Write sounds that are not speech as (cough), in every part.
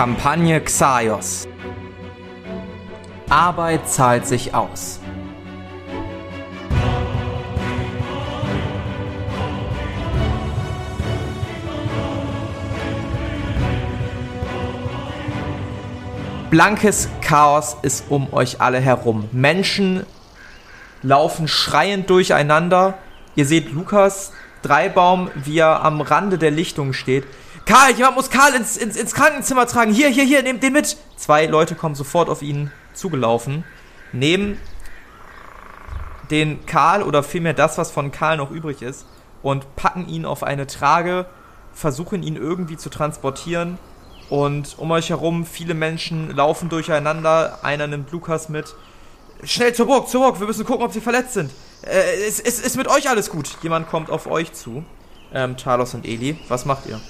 Kampagne Xaios. Arbeit zahlt sich aus. Blankes Chaos ist um euch alle herum. Menschen laufen schreiend durcheinander. Ihr seht Lukas Dreibaum, wie er am Rande der Lichtung steht. Karl, jemand muss Karl ins, ins, ins Krankenzimmer tragen. Hier, hier, hier, nehmt den mit. Zwei Leute kommen sofort auf ihn zugelaufen, nehmen den Karl oder vielmehr das, was von Karl noch übrig ist, und packen ihn auf eine Trage, versuchen ihn irgendwie zu transportieren. Und um euch herum, viele Menschen laufen durcheinander. Einer nimmt Lukas mit. Schnell zur Burg, zur Burg, wir müssen gucken, ob sie verletzt sind. Äh, es ist, ist mit euch alles gut. Jemand kommt auf euch zu. Ähm, Talos und Eli, was macht ihr?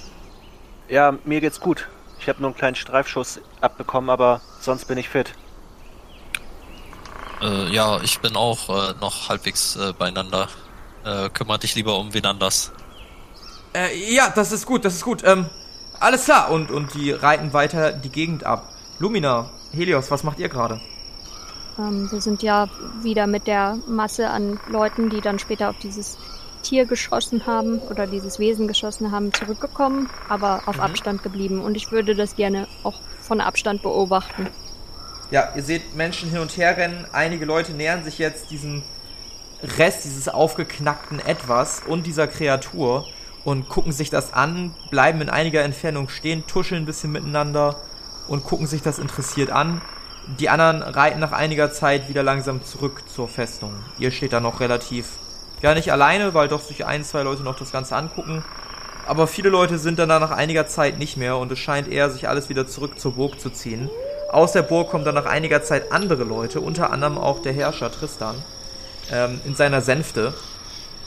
Ja, mir geht's gut. Ich habe nur einen kleinen Streifschuss abbekommen, aber sonst bin ich fit. Äh, ja, ich bin auch äh, noch halbwegs äh, beieinander. Äh, kümmere dich lieber um wen anders. Äh, ja, das ist gut, das ist gut. Ähm, alles klar. Und, und die reiten weiter die Gegend ab. Lumina, Helios, was macht ihr gerade? Ähm, wir sind ja wieder mit der Masse an Leuten, die dann später auf dieses Tier geschossen haben oder dieses Wesen geschossen haben, zurückgekommen, aber auf mhm. Abstand geblieben. Und ich würde das gerne auch von Abstand beobachten. Ja, ihr seht Menschen hin und her rennen. Einige Leute nähern sich jetzt diesem Rest dieses aufgeknackten Etwas und dieser Kreatur und gucken sich das an, bleiben in einiger Entfernung stehen, tuscheln ein bisschen miteinander und gucken sich das interessiert an. Die anderen reiten nach einiger Zeit wieder langsam zurück zur Festung. Ihr steht da noch relativ ja, nicht alleine, weil doch sich ein, zwei Leute noch das Ganze angucken. Aber viele Leute sind dann nach einiger Zeit nicht mehr und es scheint eher, sich alles wieder zurück zur Burg zu ziehen. Aus der Burg kommen dann nach einiger Zeit andere Leute, unter anderem auch der Herrscher Tristan, ähm, in seiner Sänfte.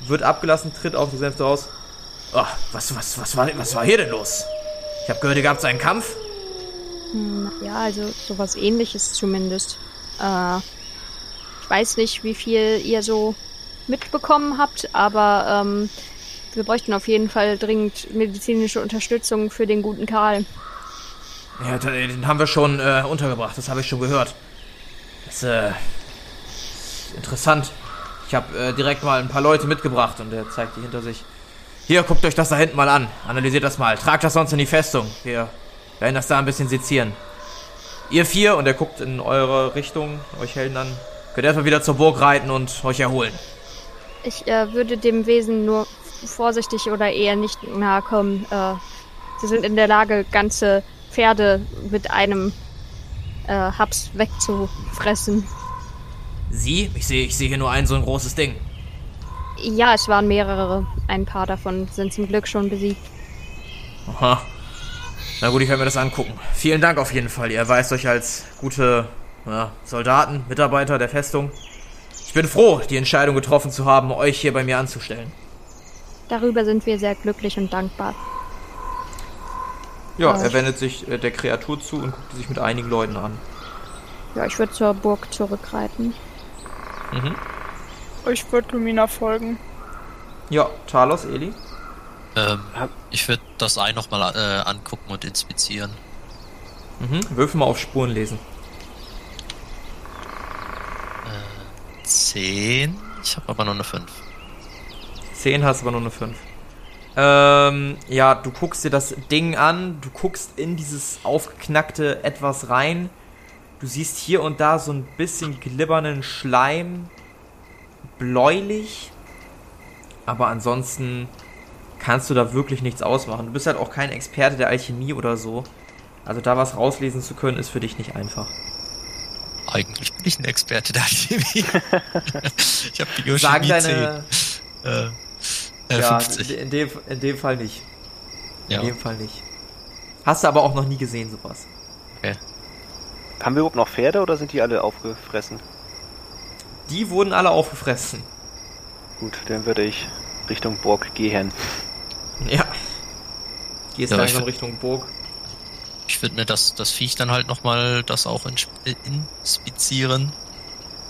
Wird abgelassen, tritt auf die Sänfte raus. Oh, was, was, was, war, was war hier denn los? Ich habe gehört, ihr gab einen Kampf. Hm, ja, also sowas ähnliches zumindest. Äh, ich weiß nicht, wie viel ihr so mitbekommen habt, aber ähm, wir bräuchten auf jeden Fall dringend medizinische Unterstützung für den guten Karl. Ja, den haben wir schon äh, untergebracht, das habe ich schon gehört. Das äh, ist interessant. Ich habe äh, direkt mal ein paar Leute mitgebracht und er zeigt die hinter sich. Hier, guckt euch das da hinten mal an. Analysiert das mal. Tragt das sonst in die Festung. Wir werden das da ein bisschen sezieren. Ihr vier, und er guckt in eure Richtung, euch Helden an, könnt erstmal wieder zur Burg reiten und euch erholen. Ich äh, würde dem Wesen nur vorsichtig oder eher nicht nahe kommen. Äh, sie sind in der Lage, ganze Pferde mit einem äh, Haps wegzufressen. Sie? Ich sehe ich seh hier nur ein so ein großes Ding. Ja, es waren mehrere. Ein paar davon sind zum Glück schon besiegt. Aha. Na gut, ich werde mir das angucken. Vielen Dank auf jeden Fall. Ihr erweist euch als gute ja, Soldaten, Mitarbeiter der Festung. Ich bin froh, die Entscheidung getroffen zu haben, euch hier bei mir anzustellen. Darüber sind wir sehr glücklich und dankbar. Ja, er wendet sich äh, der Kreatur zu und guckt sich mit einigen Leuten an. Ja, ich würde zur Burg zurückreiten. Mhm. Ich würde Lumina folgen. Ja, Talos, Eli? Ähm, ich würde das Ei nochmal äh, angucken und inspizieren. Mhm. Würfel mal auf Spuren lesen. 10. Ich habe aber nur eine 5. 10 hast aber nur eine 5. Ähm, ja, du guckst dir das Ding an, du guckst in dieses aufgeknackte etwas rein. Du siehst hier und da so ein bisschen glibbernden Schleim. Bläulich. Aber ansonsten kannst du da wirklich nichts ausmachen. Du bist halt auch kein Experte der Alchemie oder so. Also da was rauslesen zu können, ist für dich nicht einfach. Eigentlich bin ich ein Experte der Alchemie. (laughs) ich habe Biochemie Sagen deine. 10. Äh, äh, Ja, 50. in dem, in dem Fall nicht. Ja, In dem Fall nicht. Hast du aber auch noch nie gesehen, sowas. okay. Haben wir überhaupt noch Pferde oder sind die alle aufgefressen? Die wurden alle aufgefressen. Gut, dann würde ich Richtung Burg gehen. Ja. Gehst Ja, langsam ich- Richtung Burg. Ich würde mir das, das Viech dann halt nochmal das auch ins- inspizieren.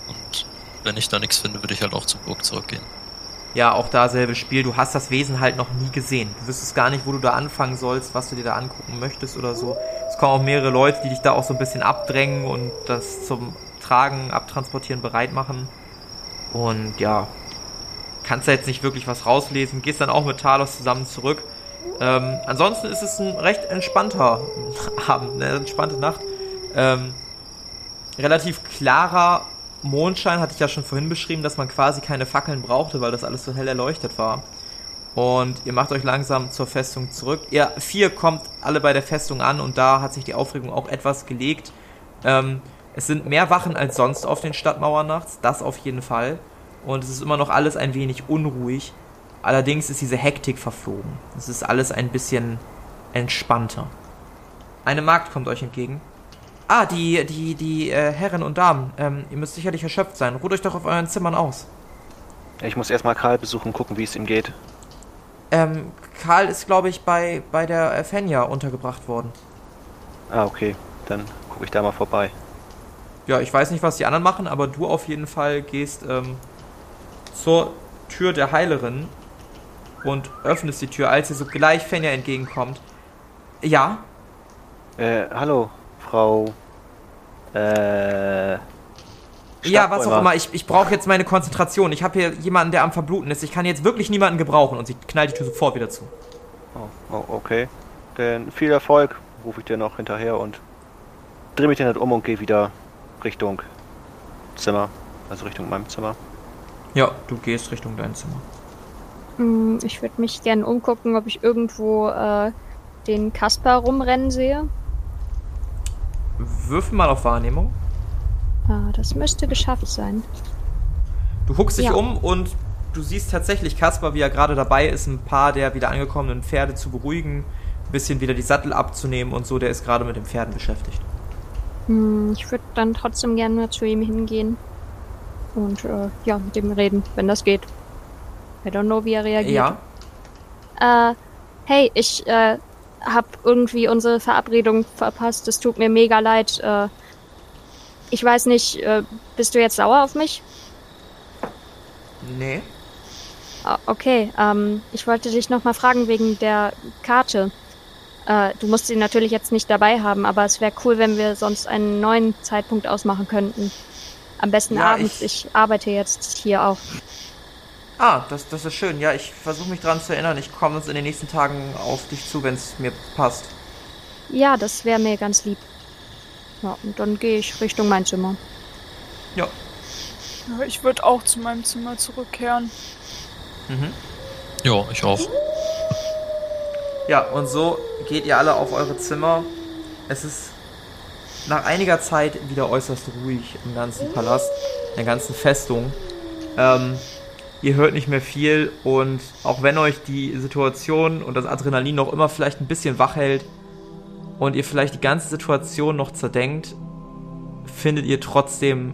Und wenn ich da nichts finde, würde ich halt auch zur Burg zurückgehen. Ja, auch da selbe Spiel. Du hast das Wesen halt noch nie gesehen. Du wüsstest gar nicht, wo du da anfangen sollst, was du dir da angucken möchtest oder so. Es kommen auch mehrere Leute, die dich da auch so ein bisschen abdrängen und das zum Tragen, Abtransportieren bereit machen. Und ja, kannst da jetzt nicht wirklich was rauslesen. Gehst dann auch mit Talos zusammen zurück. Ähm, ansonsten ist es ein recht entspannter (laughs) Abend, eine entspannte Nacht. Ähm, relativ klarer Mondschein hatte ich ja schon vorhin beschrieben, dass man quasi keine Fackeln brauchte, weil das alles so hell erleuchtet war. Und ihr macht euch langsam zur Festung zurück. Ihr vier kommt alle bei der Festung an und da hat sich die Aufregung auch etwas gelegt. Ähm, es sind mehr Wachen als sonst auf den Stadtmauern nachts, das auf jeden Fall. Und es ist immer noch alles ein wenig unruhig. Allerdings ist diese Hektik verflogen. Es ist alles ein bisschen entspannter. Eine Magd kommt euch entgegen. Ah, die, die, die äh, Herren und Damen, ähm, ihr müsst sicherlich erschöpft sein. Ruht euch doch auf euren Zimmern aus. Ich muss erstmal Karl besuchen, gucken, wie es ihm geht. Ähm, Karl ist, glaube ich, bei, bei der äh, Fenja untergebracht worden. Ah, okay. Dann gucke ich da mal vorbei. Ja, ich weiß nicht, was die anderen machen, aber du auf jeden Fall gehst ähm, zur Tür der Heilerin und öffnest die Tür, als ihr so gleich Fenja entgegenkommt. Ja, Äh, hallo, Frau. Äh. ja, was auch immer. Ich, ich brauche jetzt meine Konzentration. Ich habe hier jemanden, der am Verbluten ist. Ich kann jetzt wirklich niemanden gebrauchen. Und sie knallt die Tür sofort wieder zu. Oh, oh, okay. Dann viel Erfolg, rufe ich dir noch hinterher und drehe mich dann halt um und gehe wieder Richtung Zimmer. Also Richtung meinem Zimmer. Ja, du gehst Richtung dein Zimmer. Hm, Ich würde mich gerne umgucken, ob ich irgendwo äh, den Kasper rumrennen sehe. Würfel mal auf Wahrnehmung. Ah, das müsste geschafft sein. Du guckst dich Ja. um und du siehst tatsächlich Kaspar, wie er gerade dabei ist, ein paar der wieder angekommenen Pferde zu beruhigen, ein bisschen wieder die Sattel abzunehmen und so. Der ist gerade mit den Pferden beschäftigt. Hm, ich würde dann trotzdem gerne zu ihm hingehen. Und äh, ja, mit ihm reden, wenn das geht. I don't know, wie er reagiert. Ja, Äh, hey, ich äh, hab irgendwie unsere Verabredung verpasst. Es tut mir mega leid. Äh, ich weiß nicht, äh, bist du jetzt sauer auf mich? nee. Ah, Okay, ähm, ich wollte dich nochmal fragen wegen der Karte. Äh, du musst sie natürlich jetzt nicht dabei haben, aber es wäre cool, wenn wir sonst einen neuen Zeitpunkt ausmachen könnten. Am besten Ja, abends. ich- Ich arbeite jetzt hier auch. Ah, das, das ist schön. Ja, ich versuche mich dran zu erinnern. Ich komme uns in den nächsten Tagen auf dich zu, wenn es mir passt. Ja, das wäre mir ganz lieb. Ja, und dann gehe ich Richtung mein Zimmer. Ja. Ja, ich würde auch zu meinem Zimmer zurückkehren. Mhm. Ja, ich auch. Ja, und so geht ihr alle auf eure Zimmer. Es ist nach einiger Zeit wieder äußerst ruhig im ganzen Palast, in der ganzen Festung. Ähm, ihr hört nicht mehr viel und auch wenn euch die Situation und das Adrenalin noch immer vielleicht ein bisschen wach hält und ihr vielleicht die ganze Situation noch zerdenkt, findet ihr trotzdem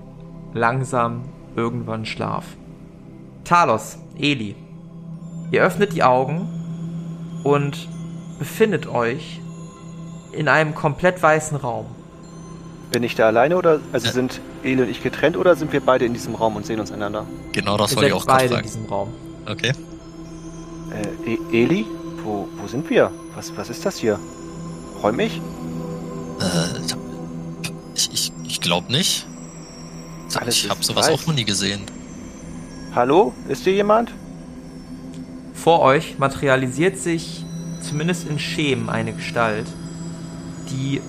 langsam irgendwann Schlaf. Talos, Eli, ihr öffnet die Augen und befindet euch in einem komplett weißen Raum. Bin ich da alleine oder also Ja. sind Eli und ich getrennt oder sind wir beide in diesem Raum und sehen uns einander? Genau das Ihr wollte ich auch gerade beide in diesem Raum. Okay. Äh, e Eli? Wo, wo sind wir? Was, was ist das hier? Räumig? Äh, ich ich, ich glaube nicht. Alles ich habe sowas weiß. auch noch nie gesehen. Hallo? Ist hier jemand? Vor euch materialisiert sich zumindest in Schemen eine Gestalt, die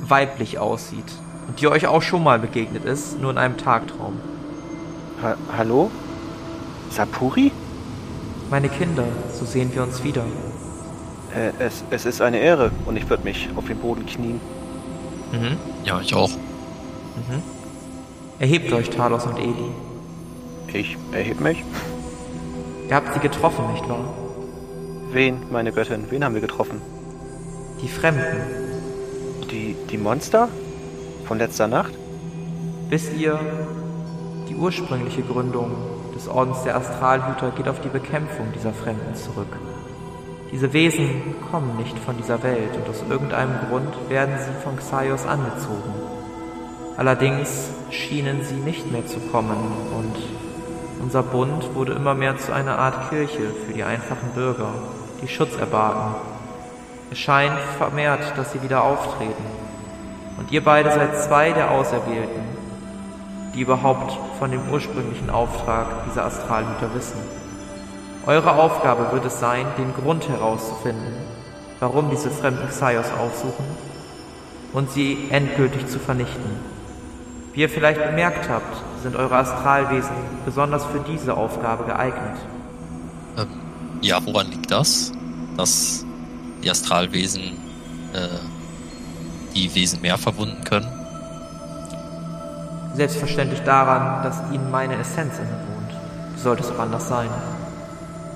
weiblich aussieht und die euch auch schon mal begegnet ist, nur in einem Tagtraum. Ha Hallo? Sapuri? Meine Kinder, so sehen wir uns wieder. Äh, es, es ist eine Ehre und ich würde mich auf den Boden knien. Mhm. Ja, ich auch. Mhm. Erhebt euch, Talos und Eli. Ich erhebe mich. Ihr habt sie getroffen, nicht wahr? Wen, meine Göttin? Wen haben wir getroffen? Die Fremden. Die, die Monster? Von letzter Nacht? Wisst ihr, die ursprüngliche Gründung des Ordens der Astralhüter geht auf die Bekämpfung dieser Fremden zurück. Diese Wesen kommen nicht von dieser Welt und aus irgendeinem Grund werden sie von Xaios angezogen. Allerdings schienen sie nicht mehr zu kommen und unser Bund wurde immer mehr zu einer Art Kirche für die einfachen Bürger, die Schutz erbaten. Es scheint vermehrt, dass sie wieder auftreten. Und ihr beide seid zwei der Auserwählten, die überhaupt von dem ursprünglichen Auftrag dieser Astralhüter wissen. Eure Aufgabe wird es sein, den Grund herauszufinden, warum diese fremden Xaios aufsuchen und sie endgültig zu vernichten. Wie ihr vielleicht bemerkt habt, sind eure Astralwesen besonders für diese Aufgabe geeignet. Ähm, ja, woran liegt das? Dass die Astralwesen äh, die Wesen mehr verwunden können? Selbstverständlich daran, dass ihnen meine Essenz innewohnt. Sollte es auch anders sein?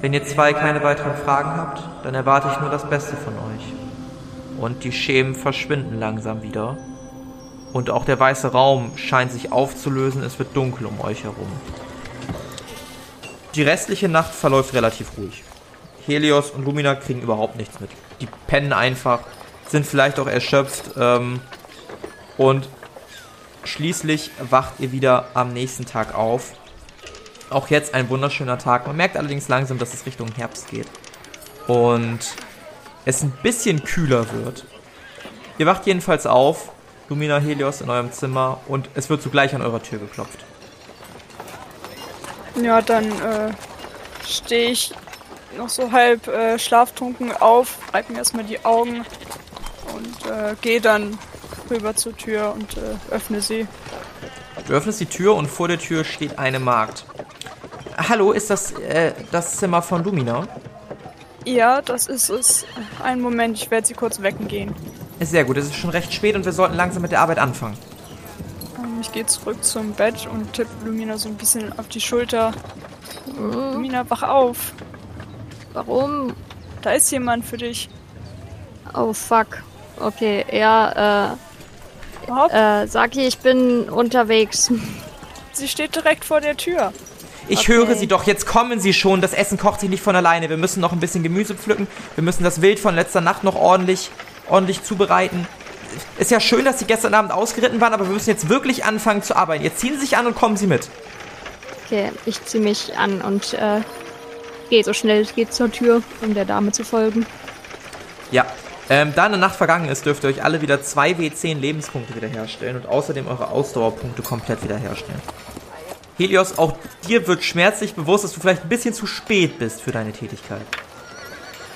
Wenn ihr zwei keine weiteren Fragen habt, dann erwarte ich nur das Beste von euch. Und die Schemen verschwinden langsam wieder. Und auch der weiße Raum scheint sich aufzulösen, es wird dunkel um euch herum. Die restliche Nacht verläuft relativ ruhig. Helios und Lumina kriegen überhaupt nichts mit. Die pennen einfach, sind vielleicht auch erschöpft ähm, und schließlich wacht ihr wieder am nächsten Tag auf. Auch jetzt ein wunderschöner Tag. Man merkt allerdings langsam, dass es Richtung Herbst geht. Und es ein bisschen kühler wird. Ihr wacht jedenfalls auf, Lumina Helios in eurem Zimmer und es wird zugleich an eurer Tür geklopft. Ja, dann äh, stehe ich noch so halb äh, schlaftrunken auf, reibe mir erstmal die Augen äh, gehe dann rüber zur Tür und äh, öffne sie. Du öffnest die Tür und vor der Tür steht eine Magd. Hallo, ist das äh, das Zimmer von Lumina? Ja, das ist es. Einen Moment, ich werde sie kurz wecken gehen. Sehr gut, es ist schon recht spät und wir sollten langsam mit der Arbeit anfangen. Ähm, Ich gehe zurück zum Bett und tippe Lumina so ein bisschen auf die Schulter. Lumina, wach auf. Warum? Da ist jemand für dich. Oh fuck. Okay, ja, äh, äh, Saki, ich bin unterwegs. Sie steht direkt vor der Tür. Ich Okay. höre Sie doch, jetzt kommen Sie schon. Das Essen kocht sich nicht von alleine. Wir müssen noch ein bisschen Gemüse pflücken. Wir müssen das Wild von letzter Nacht noch ordentlich, ordentlich zubereiten. Ist ja schön, dass Sie gestern Abend ausgeritten waren, aber wir müssen jetzt wirklich anfangen zu arbeiten. Jetzt ziehen Sie sich an und kommen Sie mit. Okay, ich zieh mich an und äh, gehe so schnell es geht zur Tür, um der Dame zu folgen. Ja. Ähm, da eine Nacht vergangen ist, dürft ihr euch alle wieder 2 W10 Lebenspunkte wiederherstellen und außerdem eure Ausdauerpunkte komplett wiederherstellen. Helios, auch dir wird schmerzlich bewusst, dass du vielleicht ein bisschen zu spät bist für deine Tätigkeit.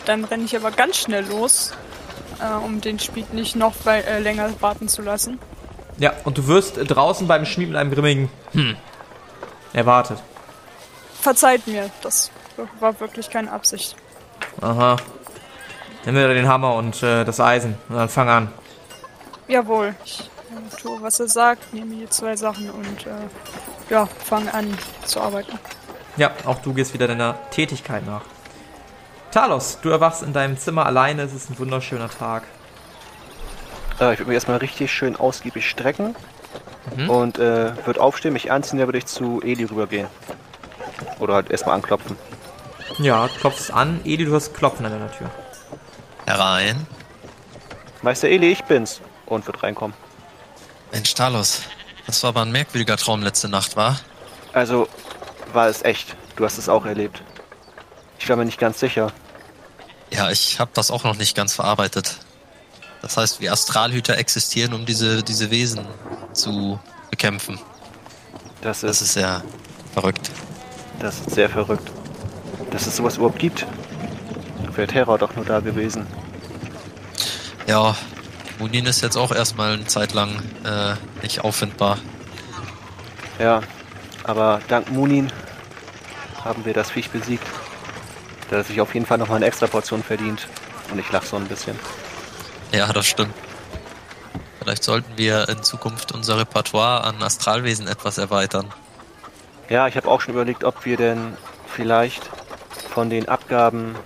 Dann renne ich aber ganz schnell los, äh, um den Speed nicht noch wei- äh, länger warten zu lassen. Ja, und du wirst draußen beim Schmied mit einem grimmigen Hm erwartet. Verzeiht mir, das war wirklich keine Absicht. Aha. Nimm mir den Hammer und äh, das Eisen und dann fang an. Jawohl, ich äh, tue, was er sagt, nehme hier zwei Sachen und äh, ja, fange an zu arbeiten. Ja, auch du gehst wieder deiner Tätigkeit nach. Talos, du erwachst in deinem Zimmer alleine, es ist ein wunderschöner Tag. Äh, ich würde mich erstmal richtig schön ausgiebig strecken. Mhm. Und äh, würde aufstehen, mich anziehen, dann würde ich zu Eli rübergehen. Oder halt erstmal anklopfen. Ja, du klopfst an. Edi, du hast Klopfen an deiner Tür. Herein. Meister Eli, ich bin's. Und wird reinkommen. Mensch, Talos. Das war aber ein merkwürdiger Traum letzte Nacht, war? Also, war es echt. Du hast es auch erlebt. Ich war mir nicht ganz sicher. Ja, ich habe das auch noch nicht ganz verarbeitet. Das heißt, wir Astralhüter existieren, um diese, diese Wesen zu bekämpfen. Das Das ist, ist ja verrückt. das ist sehr verrückt. Dass es sowas überhaupt gibt. Wäre Terror doch nur da gewesen. Ja, Munin ist jetzt auch erstmal eine Zeit lang äh, nicht auffindbar. Ja, aber dank Munin haben wir das Viech besiegt. Da hat sich auf jeden Fall noch mal eine extra Portion verdient. Und ich lach so ein bisschen. Ja, das stimmt. Vielleicht sollten wir in Zukunft unser Repertoire an Astralwesen etwas erweitern. Ja, ich habe auch schon überlegt, ob wir denn vielleicht von den Abgaben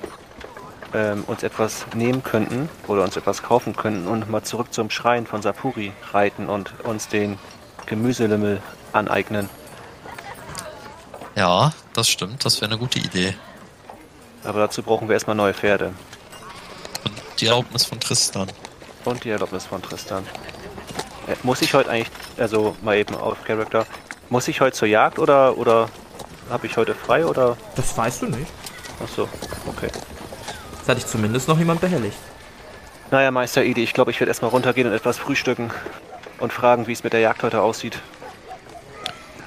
ähm, uns etwas nehmen könnten oder uns etwas kaufen könnten und mal zurück zum Schrein von Sapuri reiten und uns den Gemüselimmel aneignen. Ja, das stimmt. Das wäre eine gute Idee. Aber dazu brauchen wir erstmal neue Pferde. Und die Erlaubnis von Tristan. Und die Erlaubnis von Tristan. Äh, muss ich heute eigentlich, also mal eben auf Charakter, muss ich heute zur Jagd oder, oder habe ich heute frei oder? Das weißt du nicht. Ach so, okay. Das hatte ich zumindest noch niemand behelligt. Naja, Meister Idi, ich glaube, ich werde erstmal runtergehen und etwas frühstücken und fragen, wie es mit der Jagd heute aussieht.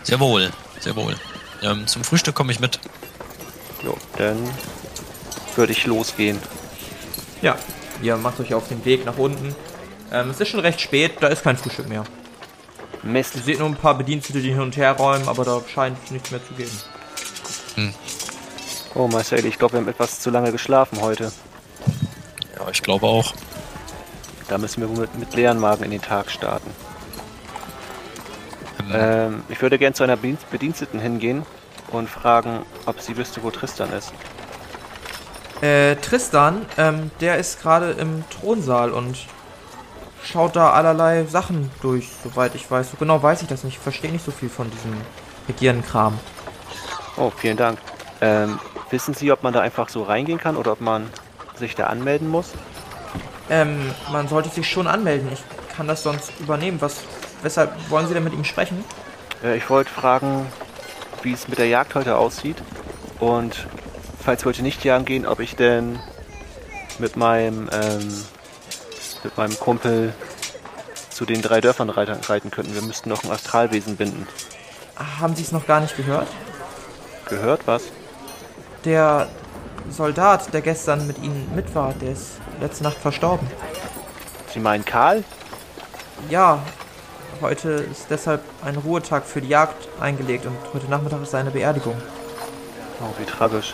Sehr wohl, sehr wohl. Ähm, zum Frühstück komme ich mit. Jo, dann würde ich losgehen. Ja, ihr macht euch auf den Weg nach unten. Ähm, es ist schon recht spät, da ist kein Frühstück mehr. Mist. Ihr seht nur ein paar Bedienstete, die hin und her räumen, aber da scheint nichts mehr zu geben. Oh, Meister Idi, ich glaube, wir haben etwas zu lange geschlafen heute. Ja, ich glaube auch. Da müssen wir wohl mit, mit leeren Magen in den Tag starten. Ähm, Ähm, ich würde gern zu einer Bedien- Bediensteten hingehen und fragen, ob sie wüsste, wo Tristan ist. Äh, Tristan, ähm, der ist gerade im Thronsaal und schaut da allerlei Sachen durch, soweit ich weiß. So genau weiß ich das nicht. Ich verstehe nicht so viel von diesem Regierenkram. Oh, vielen Dank. Ähm, wissen Sie, ob man da einfach so reingehen kann oder ob man sich da anmelden muss? Ähm, man sollte sich schon anmelden. Ich kann das sonst übernehmen. Was, weshalb wollen Sie denn mit ihm sprechen? Äh, ich wollte fragen, wie es mit der Jagd heute aussieht. Und falls wir heute nicht jagen gehen, ob ich denn mit meinem, ähm, mit meinem Kumpel zu den drei Dörfern reiten, reiten könnten. Wir müssten noch ein Astralwesen binden. Haben Sie es noch gar nicht gehört? Gehört was? Der Soldat, der gestern mit Ihnen mit war, der ist letzte Nacht verstorben. Sie meinen Karl? Ja, heute ist deshalb ein Ruhetag für die Jagd eingelegt und heute Nachmittag ist seine Beerdigung. Oh, wie tragisch.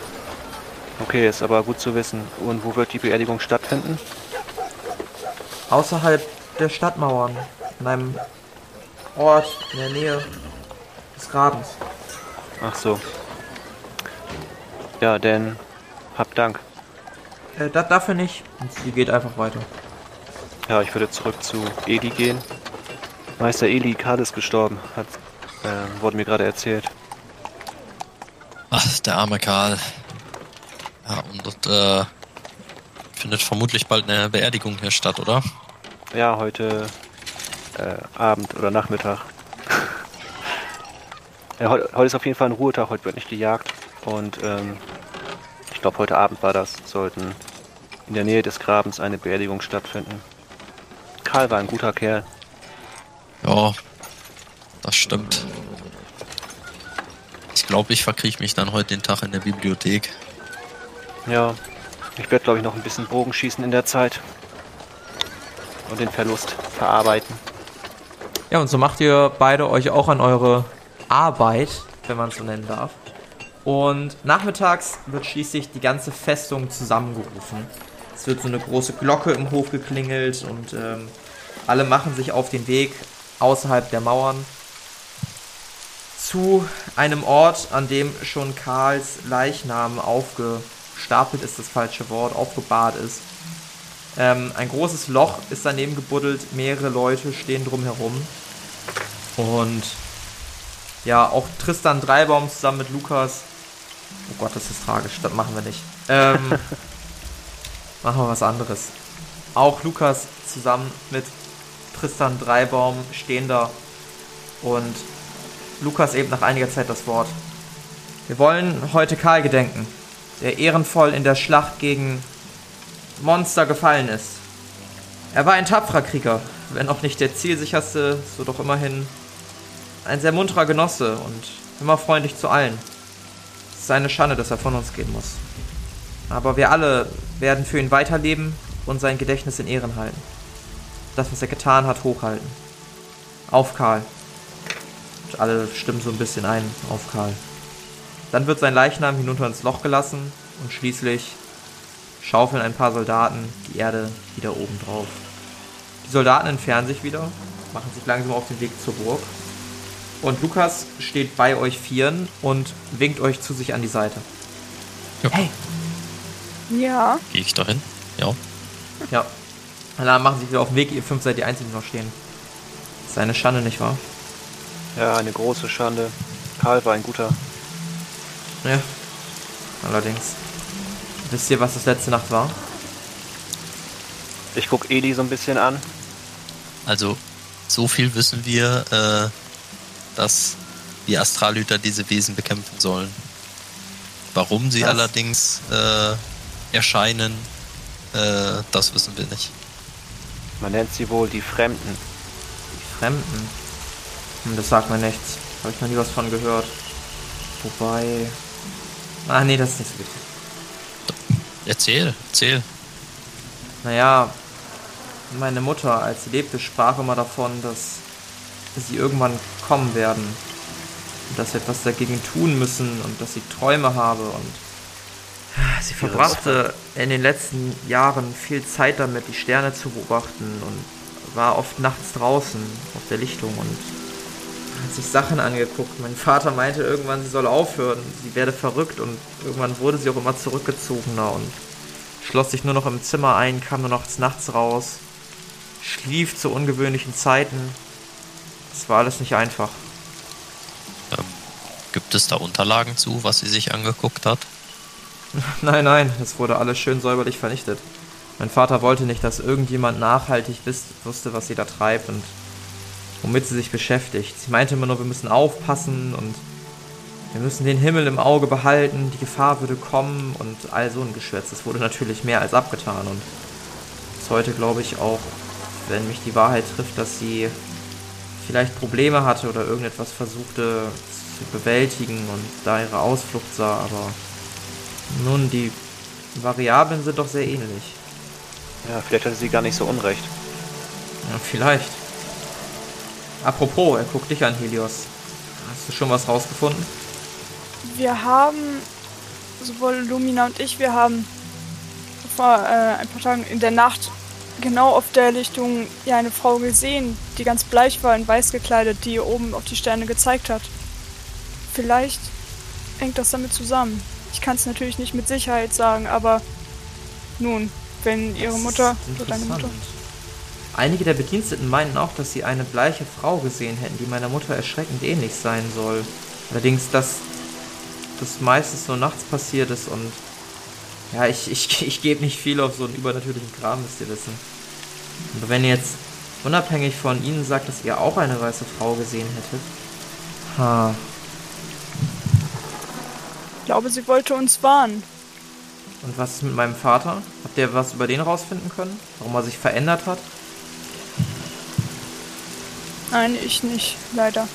Okay, ist aber gut zu wissen. Und wo wird die Beerdigung stattfinden? Außerhalb der Stadtmauern, in einem Ort in der Nähe des Grabens. Ach so. Ja, denn hab Dank. Äh, da, dafür nicht. Und sie geht einfach weiter. Ja, ich würde zurück zu Eli gehen. Meister Eli, Karl ist gestorben, hat, äh, wurde mir gerade erzählt. ach, der arme Karl. Ja, und dort, äh, findet vermutlich bald eine Beerdigung hier statt, oder? Ja, heute äh, Abend oder Nachmittag. (laughs) ja, heu heute ist auf jeden Fall ein Ruhetag, heute wird nicht gejagt. Und ähm, ich glaube, heute Abend war das, sollten in der Nähe des Grabens eine Beerdigung stattfinden. Karl war ein guter Kerl. Ja, das stimmt. Ich glaube, ich verkriech mich dann heute den Tag in der Bibliothek. Ja, ich werde, glaube ich, noch ein bisschen Bogen schießen in der Zeit. Und den Verlust verarbeiten. Ja, und so macht ihr beide euch auch an eure Arbeit, wenn man es so nennen darf. Und nachmittags wird schließlich die ganze Festung zusammengerufen. Es wird so eine große Glocke im Hof geklingelt und ähm, alle machen sich auf den Weg außerhalb der Mauern zu einem Ort, an dem schon Karls Leichnam aufgestapelt ist, das falsche Wort, aufgebahrt ist. Ähm, ein großes Loch ist daneben gebuddelt, mehrere Leute stehen drumherum. Und ja, auch Tristan Dreibaum zusammen mit Lukas. Oh Gott, das ist tragisch, das machen wir nicht. Ähm, (laughs) machen wir was anderes. Auch Lukas zusammen mit Tristan Dreibaum stehen da und Lukas eben nach einiger Zeit das Wort. Wir wollen heute Karl gedenken, der ehrenvoll in der Schlacht gegen Monster gefallen ist. Er war ein tapferer Krieger, wenn auch nicht der zielsicherste, so doch immerhin ein sehr munterer Genosse und immer freundlich zu allen. Es ist eine Schande, dass er von uns gehen muss. Aber wir alle werden für ihn weiterleben und sein Gedächtnis in Ehren halten. Das, was er getan hat, hochhalten. Auf Karl. Und alle stimmen so ein bisschen ein auf Karl. Dann wird sein Leichnam hinunter ins Loch gelassen und schließlich schaufeln ein paar Soldaten die Erde wieder oben drauf. Die Soldaten entfernen sich wieder, machen sich langsam auf den Weg zur Burg. Und Lukas steht bei euch Vieren und winkt euch zu sich an die Seite. Ja. Hey! Ja. Gehe ich dahin? Ja. Ja. Und dann machen sie sich wieder auf den Weg. Ihr fünf seid die Einzigen, die noch stehen. Das ist eine Schande, nicht wahr? Ja, eine große Schande. Karl war ein guter. Ja. Allerdings. Wisst ihr, was das letzte Nacht war? Ich guck Eli so ein bisschen an. Also, so viel wissen wir, äh, dass die Astralhüter diese Wesen bekämpfen sollen. Warum sie Was? allerdings äh, erscheinen, äh, das wissen wir nicht. Man nennt sie wohl die Fremden. Die Fremden. Hm, das sagt mir nichts. Habe ich noch nie was von gehört. Wobei. Ah, nee, das ist nicht so wichtig. Erzähl, erzähl. Naja, meine Mutter, als sie lebte, sprach immer davon, dass sie irgendwann kommen werden. Und dass wir etwas dagegen tun müssen und dass sie Träume habe und sie verbrachte in den letzten Jahren viel Zeit damit, die Sterne zu beobachten und war oft nachts draußen auf der Lichtung und hat sich Sachen angeguckt. Mein Vater meinte irgendwann, sie soll aufhören, sie werde verrückt und irgendwann wurde sie auch immer zurückgezogener und schloss sich nur noch im Zimmer ein, kam nur noch nachts raus, schlief zu ungewöhnlichen Zeiten. Es war alles nicht einfach. Ähm, gibt es da Unterlagen zu, was sie sich angeguckt hat? (laughs) Nein, nein, es wurde alles schön säuberlich vernichtet. Mein Vater wollte nicht, dass irgendjemand nachhaltig wisst, wusste, was sie da treibt und womit sie sich beschäftigt. Sie meinte immer nur, wir müssen aufpassen und wir müssen den Himmel im Auge behalten, die Gefahr würde kommen und all so ein Geschwätz. Das wurde natürlich mehr als abgetan und bis heute glaube ich auch, wenn mich die Wahrheit trifft, dass sie vielleicht Probleme hatte oder irgendetwas versuchte zu bewältigen und da ihre Ausflucht sah, aber nun, die Variablen sind doch sehr ähnlich. Ja, vielleicht hatte sie gar nicht so unrecht. Ja, vielleicht. Apropos, er guckt dich an, Helios. Hast du schon was rausgefunden? Wir haben, sowohl Lumina und ich, wir haben vor äh, ein paar Tagen in der Nacht genau auf der Lichtung ja eine Frau gesehen, die ganz bleich war in weiß gekleidet, die oben auf die Sterne gezeigt hat. Vielleicht hängt das damit zusammen. Ich kann es natürlich nicht mit Sicherheit sagen, aber nun, wenn ihre Das Mutter oder deine Mutter. Einige der Bediensteten meinten auch, dass sie eine bleiche Frau gesehen hätten, die meiner Mutter erschreckend ähnlich sein soll. Allerdings, dass das meistens nur nachts passiert ist und ja, ich, ich, (laughs) ich gebe nicht viel auf so einen übernatürlichen Kram, müsst ihr wissen. Aber wenn ihr jetzt unabhängig von ihnen sagt, dass ihr auch eine weiße Frau gesehen hättet, ha, Ich glaube, sie wollte uns warnen. und was ist mit meinem Vater? Habt ihr was über den rausfinden können? Warum er sich verändert hat? Nein, ich nicht, leider.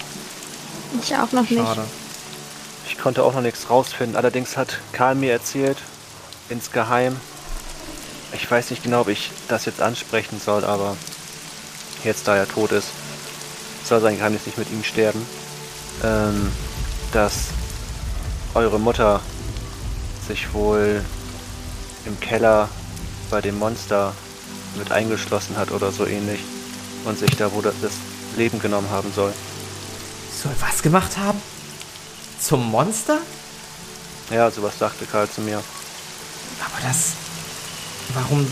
Ich auch noch nicht. Schade. Ich konnte auch noch nichts rausfinden. Allerdings hat Karl mir erzählt, insgeheim, ich weiß nicht genau, ob ich das jetzt ansprechen soll, aber jetzt, da er tot ist, soll sein Geheimnis nicht mit ihm sterben, ähm, dass eure Mutter sich wohl im Keller bei dem Monster mit eingeschlossen hat oder so ähnlich und sich da wohl das Leben genommen haben soll. Soll was gemacht haben? Zum Monster? Ja, sowas sagte Karl zu mir. Aber das. Warum.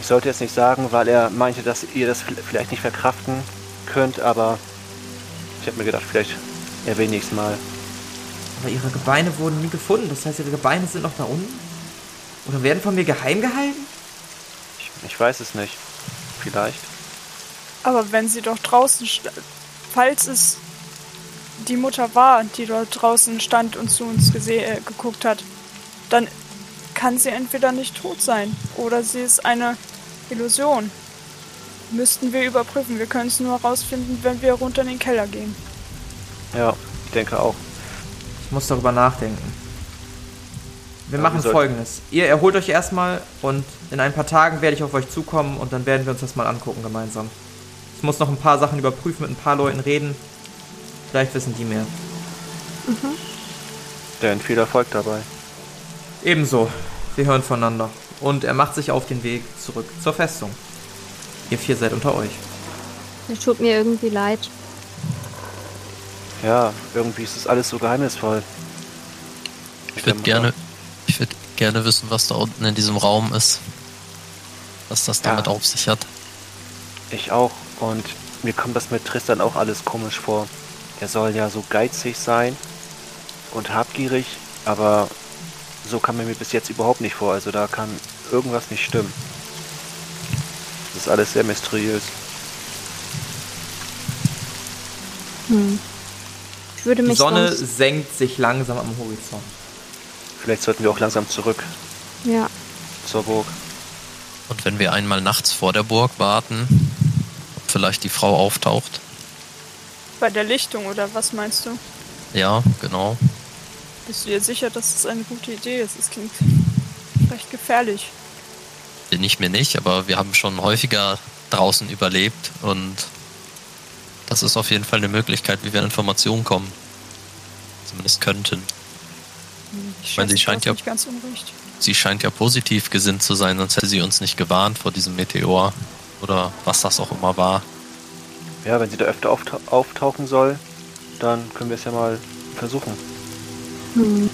Ich sollte jetzt nicht sagen, weil er meinte, dass ihr das vielleicht nicht verkraften könnt, aber ich habe mir gedacht, vielleicht erwähne ich es mal. Aber ihre Gebeine wurden nie gefunden. Das heißt, ihre Gebeine sind noch da unten? Oder werden von mir geheim gehalten? Ich, ich weiß es nicht. Vielleicht. Aber wenn sie doch draußen, falls es die Mutter war, die dort draußen stand und zu uns gese äh, geguckt hat, dann kann sie entweder nicht tot sein oder sie ist eine Illusion. Müssten wir überprüfen. Wir können es nur herausfinden, wenn wir runter in den Keller gehen. Ja, ich denke auch. Ich muss darüber nachdenken. Wir Ja, machen wir folgendes. Ihr erholt euch erstmal und in ein paar Tagen werde ich auf euch zukommen und dann werden wir uns das mal angucken gemeinsam. Ich muss noch ein paar Sachen überprüfen, mit ein paar Leuten reden. Vielleicht wissen die mehr. Denn viel Erfolg dabei. Ebenso. Wir hören voneinander. Und er macht sich auf den Weg zurück zur Festung. Ihr vier seid unter euch. Das tut mir irgendwie leid. Ja, irgendwie ist das alles so geheimnisvoll. Ich würde gerne, ich würde gerne wissen, was da unten in diesem Raum ist. Was das Ja. damit auf sich hat. Ich auch. Und mir kommt das mit Tristan auch alles komisch vor. Er soll ja so geizig sein und habgierig, aber so kam er mir bis jetzt überhaupt nicht vor. Also da kann irgendwas nicht stimmen. Das ist alles sehr mysteriös. Hm. Ich würde Die mich Sonne sonst, senkt sich langsam am Horizont. Vielleicht sollten wir auch langsam zurück ja, zur Burg. Und wenn wir einmal nachts vor der Burg warten, ob vielleicht die Frau auftaucht. Bei der Lichtung oder was meinst du? Ja, genau. Bist du dir sicher, dass das eine gute Idee ist? Es klingt recht gefährlich. Bin ich mir nicht, aber wir haben schon häufiger draußen überlebt und das ist auf jeden Fall eine Möglichkeit, wie wir an Informationen kommen. Zumindest könnten. Ich meine, sie scheint ja- nicht ganz unrecht. Sie scheint ja positiv gesinnt zu sein, sonst hätte sie uns nicht gewarnt vor diesem Meteor oder was das auch immer war. Ja, wenn sie da öfter auftau auftauchen soll, dann können wir es ja mal versuchen. Hm.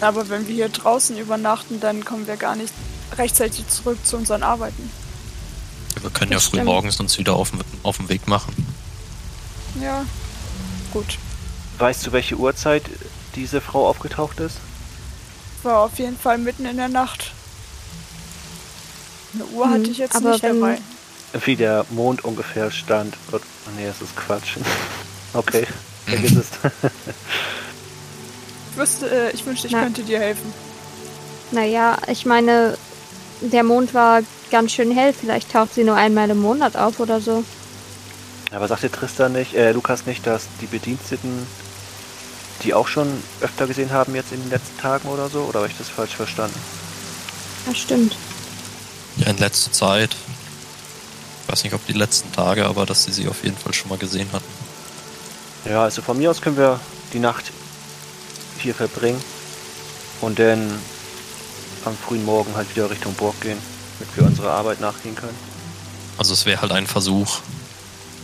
Aber wenn wir hier draußen übernachten, dann kommen wir gar nicht rechtzeitig zurück zu unseren Arbeiten. Wir können Das ja früh stimmt. morgens uns wieder auf, dem- auf den Weg machen. Ja, gut. Weißt du, welche Uhrzeit diese Frau aufgetaucht ist? War auf jeden Fall mitten in der Nacht. Eine Uhr Hm, hatte ich jetzt aber nicht wenn- dabei. Wie der Mond ungefähr stand. Oh, nee, das ist Quatsch. (laughs) Okay, vergiss es. (laughs) Ich wüsste, äh, ich wünschte, ich Na. könnte dir helfen. Naja, ich meine, der Mond war ganz schön hell. Vielleicht taucht sie nur einmal im Monat auf oder so. Aber sagte Tristan nicht, äh, Lukas nicht, dass die Bediensteten die auch schon öfter gesehen haben jetzt in den letzten Tagen oder so? Oder habe ich das falsch verstanden? Das stimmt. Ja, in letzter Zeit. Ich weiß nicht, ob die letzten Tage, aber dass sie sie auf jeden Fall schon mal gesehen hatten. Ja, also von mir aus können wir die Nacht hier verbringen und dann am frühen Morgen halt wieder Richtung Burg gehen, damit wir unserer Arbeit nachgehen können. Also es wäre halt ein Versuch.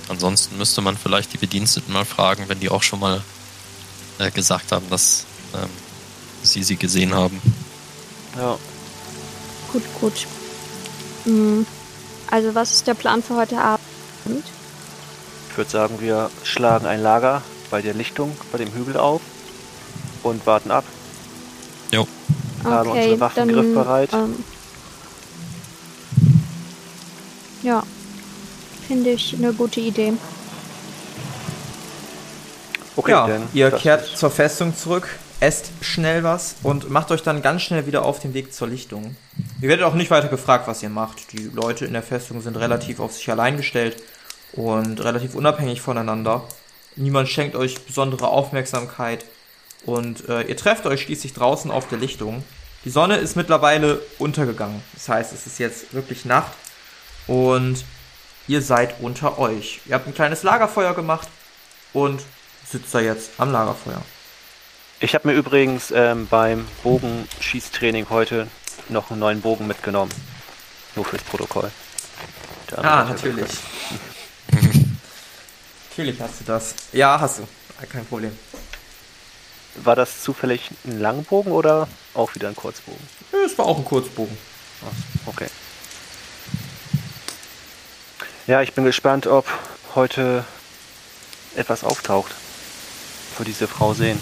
Ansonsten müsste man vielleicht die Bediensteten mal fragen, wenn die auch schon mal äh, gesagt haben, dass ähm, sie sie gesehen haben. Ja, Gut, gut. Hm. Also, was ist der Plan für heute Abend? ich würde sagen, wir schlagen ein Lager bei der Lichtung, bei dem Hügel auf und warten ab. Jo. Haben unsere Waffen griffbereit. Ähm, ja, finde ich eine gute Idee. Okay, ja, dann ihr kehrt ist- zur Festung zurück, esst schnell was und macht euch dann ganz schnell wieder auf den Weg zur Lichtung. Ihr werdet auch nicht weiter gefragt, was ihr macht. Die Leute in der Festung sind relativ auf sich allein gestellt und relativ unabhängig voneinander. Niemand schenkt euch besondere Aufmerksamkeit und äh, ihr trefft euch schließlich draußen auf der Lichtung. Die Sonne ist mittlerweile untergegangen. Das heißt, es ist jetzt wirklich Nacht und ihr seid unter euch. Ihr habt ein kleines Lagerfeuer gemacht und sitzt da jetzt am Lagerfeuer. Ich habe mir übrigens ähm, beim Bogenschießtraining heute noch einen neuen Bogen mitgenommen. Nur fürs Protokoll. Der Ah, natürlich. (laughs) natürlich hast du das. Ja, hast du. Kein Problem. War das zufällig ein Langbogen oder auch wieder ein Kurzbogen? Es war auch ein Kurzbogen. Ach, okay. Ja, ich bin gespannt, ob heute etwas auftaucht. Für diese Frau sehen.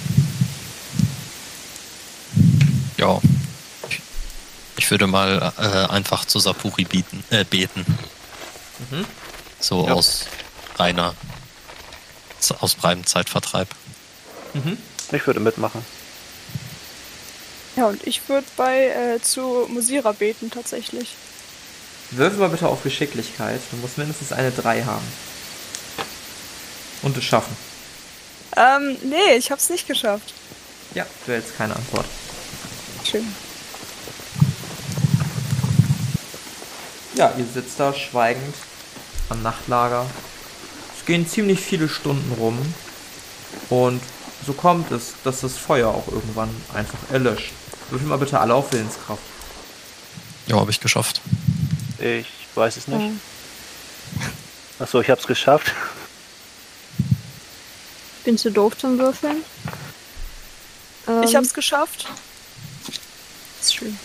Ja. Ich, würde mal äh, einfach zu Sapuri bieten, äh, beten. Mhm. So Ja. aus reiner, aus reinem Zeitvertreib. Mhm. Ich würde mitmachen. Ja, und ich würde bei äh, zu Musira beten tatsächlich. Würfel mal bitte auf Geschicklichkeit. Du musst mindestens eine 3 haben. Und es schaffen. Ähm, nee, ich hab's nicht geschafft. Ja, du hältst keine Antwort. Schön. Ja, ihr sitzt da schweigend am Nachtlager. Es gehen ziemlich viele Stunden rum. Und so kommt es, dass das Feuer auch irgendwann einfach erlöscht. Würfel mal bitte alle auf Willenskraft. Ja, habe ich geschafft. Ich Weiß es nicht. Ähm, Achso, ich hab's geschafft. Bin zu doof zum Würfeln. Ähm, ich hab's geschafft. Ist schön.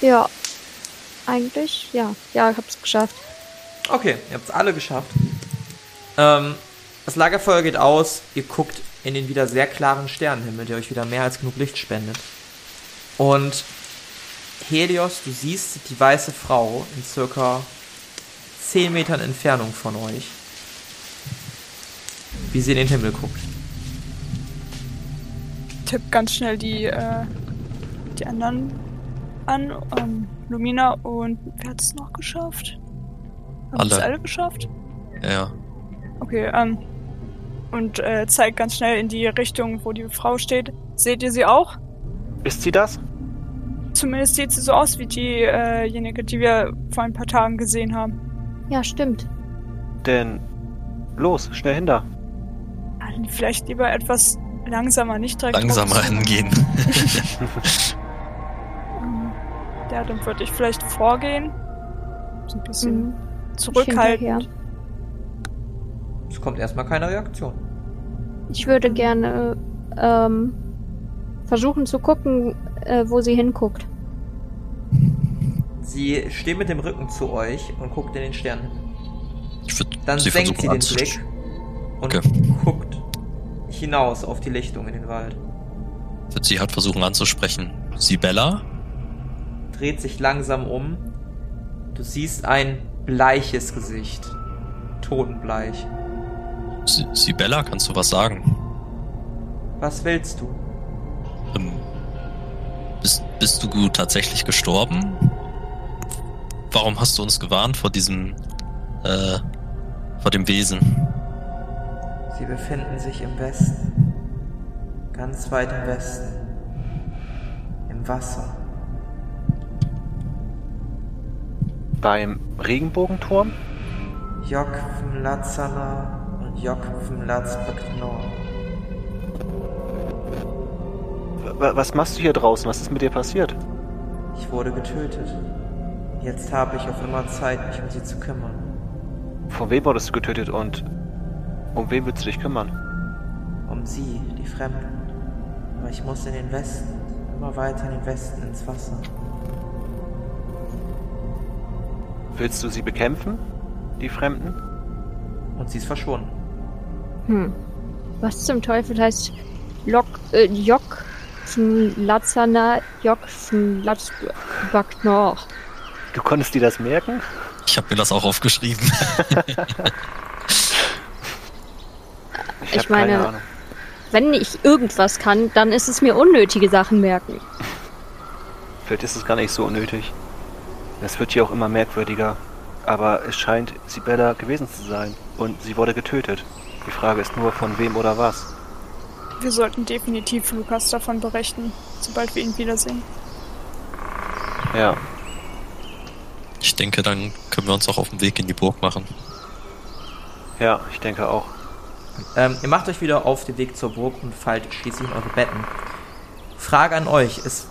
Ja. Eigentlich, ja. Ja, ich hab's geschafft. Okay, ihr habt es alle geschafft. Ähm, das Lagerfeuer geht aus. Ihr guckt in den wieder sehr klaren Sternenhimmel, der euch wieder mehr als genug Licht spendet. Und Helios, du siehst die weiße Frau in circa 10 Metern Entfernung von euch, wie sie in den Himmel guckt. Tipp ganz schnell die, äh, die anderen an. Ähm, Lumina und wer hat es noch geschafft? Haben Alle. es alle geschafft? Ja, ja. Okay, ähm. Und äh, zeigt ganz schnell in die Richtung, wo die Frau steht. Seht ihr sie auch? Ist sie das? Zumindest sieht sie so aus wie diejenige, die wir vor ein paar Tagen gesehen haben. Ja, stimmt. Denn los, schnell hinter. Ah, Vielleicht lieber etwas langsamer, nicht direkt. Langsamer hingehen. (laughs) Ja, dann würde ich vielleicht vorgehen. So ein bisschen Mhm. zurückhaltend. Es kommt erstmal keine Reaktion. Ich würde gerne ähm, versuchen zu gucken, äh, wo sie hinguckt. Sie steht mit dem Rücken zu euch und guckt in den Sternenhimmel. Ich würde Dann sie senkt sie den Blick und Okay. guckt hinaus auf die Lichtung in den Wald. Sie halt versuchen anzusprechen. Sibella? Dreht sich langsam um. Du siehst ein bleiches Gesicht. Totenbleich. Si- Sibella, kannst du was sagen? Was willst du? Ähm, bist, bist du tatsächlich gestorben? Warum hast du uns gewarnt vor diesem, äh, vor dem Wesen? Sie befinden sich im Westen. Ganz weit im Westen. Im Wasser. Beim Regenbogenturm? Jokvim Latzana und Jokvim Latzbaknor. Wa- Was machst du hier draußen? Was ist mit dir passiert? Ich wurde getötet. Jetzt habe ich auf immer Zeit, mich um sie zu kümmern. Von wem wurdest du getötet und um wen willst du dich kümmern? Um sie, die Fremden. Aber ich muss in den Westen. Immer weiter in den Westen ins Wasser. Willst du sie bekämpfen? Die Fremden? Und sie ist verschwunden. Hm. Was zum Teufel heißt Lok, äh, Jok von Lazana, Jok von Latzbaknor? Du konntest dir das merken? Ich habe mir das auch aufgeschrieben. (laughs) Ich hab meine-. Wenn ich irgendwas kann, dann ist es mir unnötige Sachen merken. Vielleicht ist es gar nicht so unnötig. Es wird hier auch immer merkwürdiger. Aber es scheint Sibella gewesen zu sein. Und sie wurde getötet. Die Frage ist nur, von wem oder was. Wir sollten definitiv Lukas davon berichten, sobald wir ihn wiedersehen. Ja, Ich denke, dann können wir uns auch auf den Weg in die Burg machen. ja, ich denke auch. Ähm, ihr macht euch wieder auf den Weg zur Burg und fallt schließlich in eure Betten. Frage an euch. Es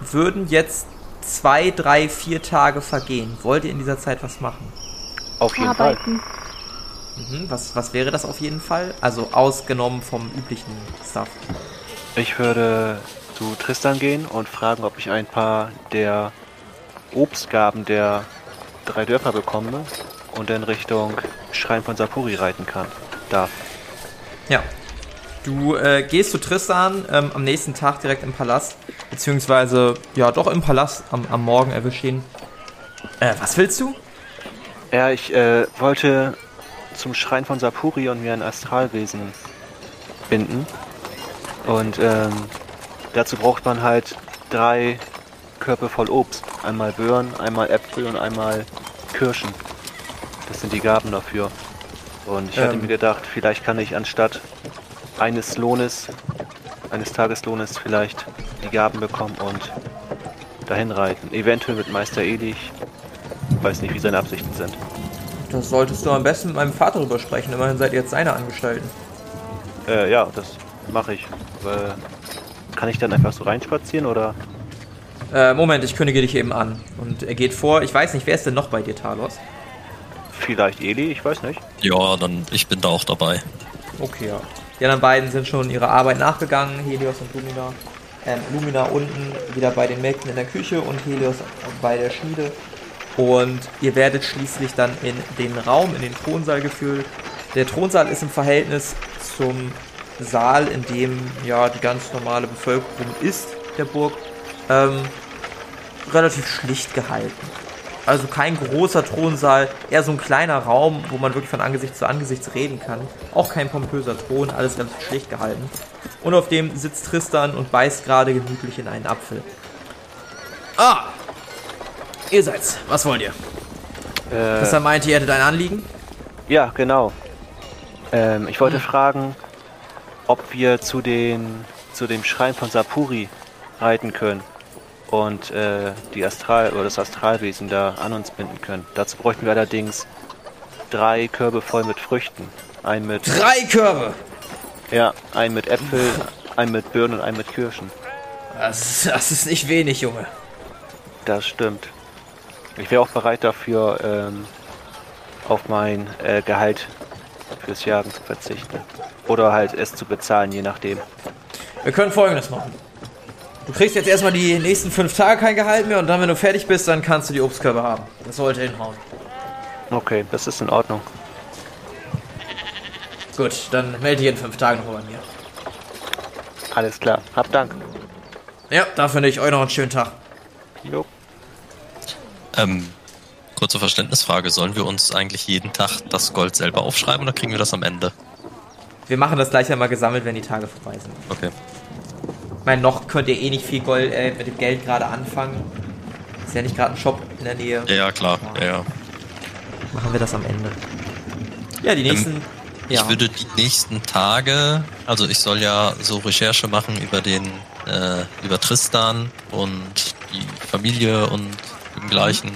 würden jetzt zwei, drei, vier Tage vergehen. Wollt ihr in dieser Zeit was machen? Auf jeden Fall. Arbeiten. Mhm, was, was wäre das auf jeden Fall? Also ausgenommen vom üblichen Stuff. Ich würde zu Tristan gehen und fragen, ob ich ein paar der Obstgaben der drei Dörfer bekomme und in Richtung Schrein von Sapuri reiten kann. Darf. Ja. Du äh, gehst zu Tristan ähm, am nächsten Tag direkt im Palast. Beziehungsweise, ja, doch im Palast am, am Morgen erwischt ihn. Äh, was willst du? Ja, ich äh, wollte zum Schrein von Sapuri und mir ein Astralwesen binden. Und ähm, dazu braucht man halt drei Körbe voll Obst. Einmal Möhren, einmal Äpfel und einmal Kirschen. Das sind die Gaben dafür. Und ich hatte Ähm. mir gedacht, vielleicht kann ich anstatt eines Lohnes, eines Tageslohnes vielleicht die Gaben bekommen und dahin reiten. Eventuell mit Meister Elich. Ich weiß nicht, wie seine Absichten sind. Das solltest du am besten mit meinem Vater drüber sprechen. Immerhin seid ihr jetzt seine Angestellten. Äh, ja, das mache ich. Äh, kann ich dann einfach so reinspazieren oder? Äh, Moment, ich kündige dich eben an. Und er geht vor. Ich weiß nicht, wer ist denn noch bei dir, Talos? Vielleicht Eli, ich weiß nicht. Ja, dann ich bin da auch dabei. Okay, ja. Die anderen beiden sind schon ihrer Arbeit nachgegangen, Helios und Lumina. Ähm, Lumina unten wieder bei den Mägden in der Küche und Helios bei der Schmiede. Und ihr werdet schließlich dann in den Raum, in den Thronsaal geführt. Der Thronsaal ist im Verhältnis zum Saal, in dem ja die ganz normale Bevölkerung ist, der Burg, ähm, relativ schlicht gehalten. Also kein großer Thronsaal, eher so ein kleiner Raum, wo man wirklich von Angesicht zu Angesicht reden kann. Auch kein pompöser Thron, alles relativ schlicht gehalten. Und auf dem sitzt Tristan und beißt gerade gemütlich in einen Apfel. Ah! Ihr seid's. Was wollt ihr? Äh, Tristan meinte, ihr hättet ein Anliegen? ja, genau. Ähm, ich wollte fragen, ob wir zu, den, zu dem Schrein von Sapuri reiten können und äh, die Astral oder das Astralwesen da an uns binden können. Dazu bräuchten wir allerdings drei Körbe voll mit Früchten. Ein mit Drei Körbe! ja, ein mit Äpfel, ein mit Birnen und ein mit Kirschen. Das, das ist nicht wenig, Junge. Das stimmt. Ich wäre auch bereit dafür, ähm, auf mein äh, Gehalt fürs Jagen zu verzichten. Oder halt es zu bezahlen, je nachdem. Wir können folgendes machen. Du kriegst jetzt erstmal die nächsten fünf Tage kein Gehalt mehr und dann, wenn du fertig bist, dann kannst du die Obstkörbe haben. Das sollte hinhauen. Okay, das ist in Ordnung. Gut, dann melde dich in fünf Tagen noch bei mir. Alles klar. Hab Dank. Ja, dafür nicht. Euch noch einen schönen Tag. Jo. Ähm, kurze Verständnisfrage. Sollen wir uns eigentlich jeden Tag das Gold selber aufschreiben oder kriegen wir das am Ende? Wir machen das gleich einmal gesammelt, wenn die Tage vorbei sind. Okay. Ich meine, noch könnt ihr eh nicht viel Gold, äh, mit dem Geld gerade anfangen. Ist ja nicht gerade ein Shop in der Nähe. Ja, klar. Ja, ja. Machen wir das am Ende. Ja, die nächsten. ja. Ich würde die nächsten Tage, also ich soll ja so Recherche machen über den, äh, über Tristan und die Familie und dem gleichen.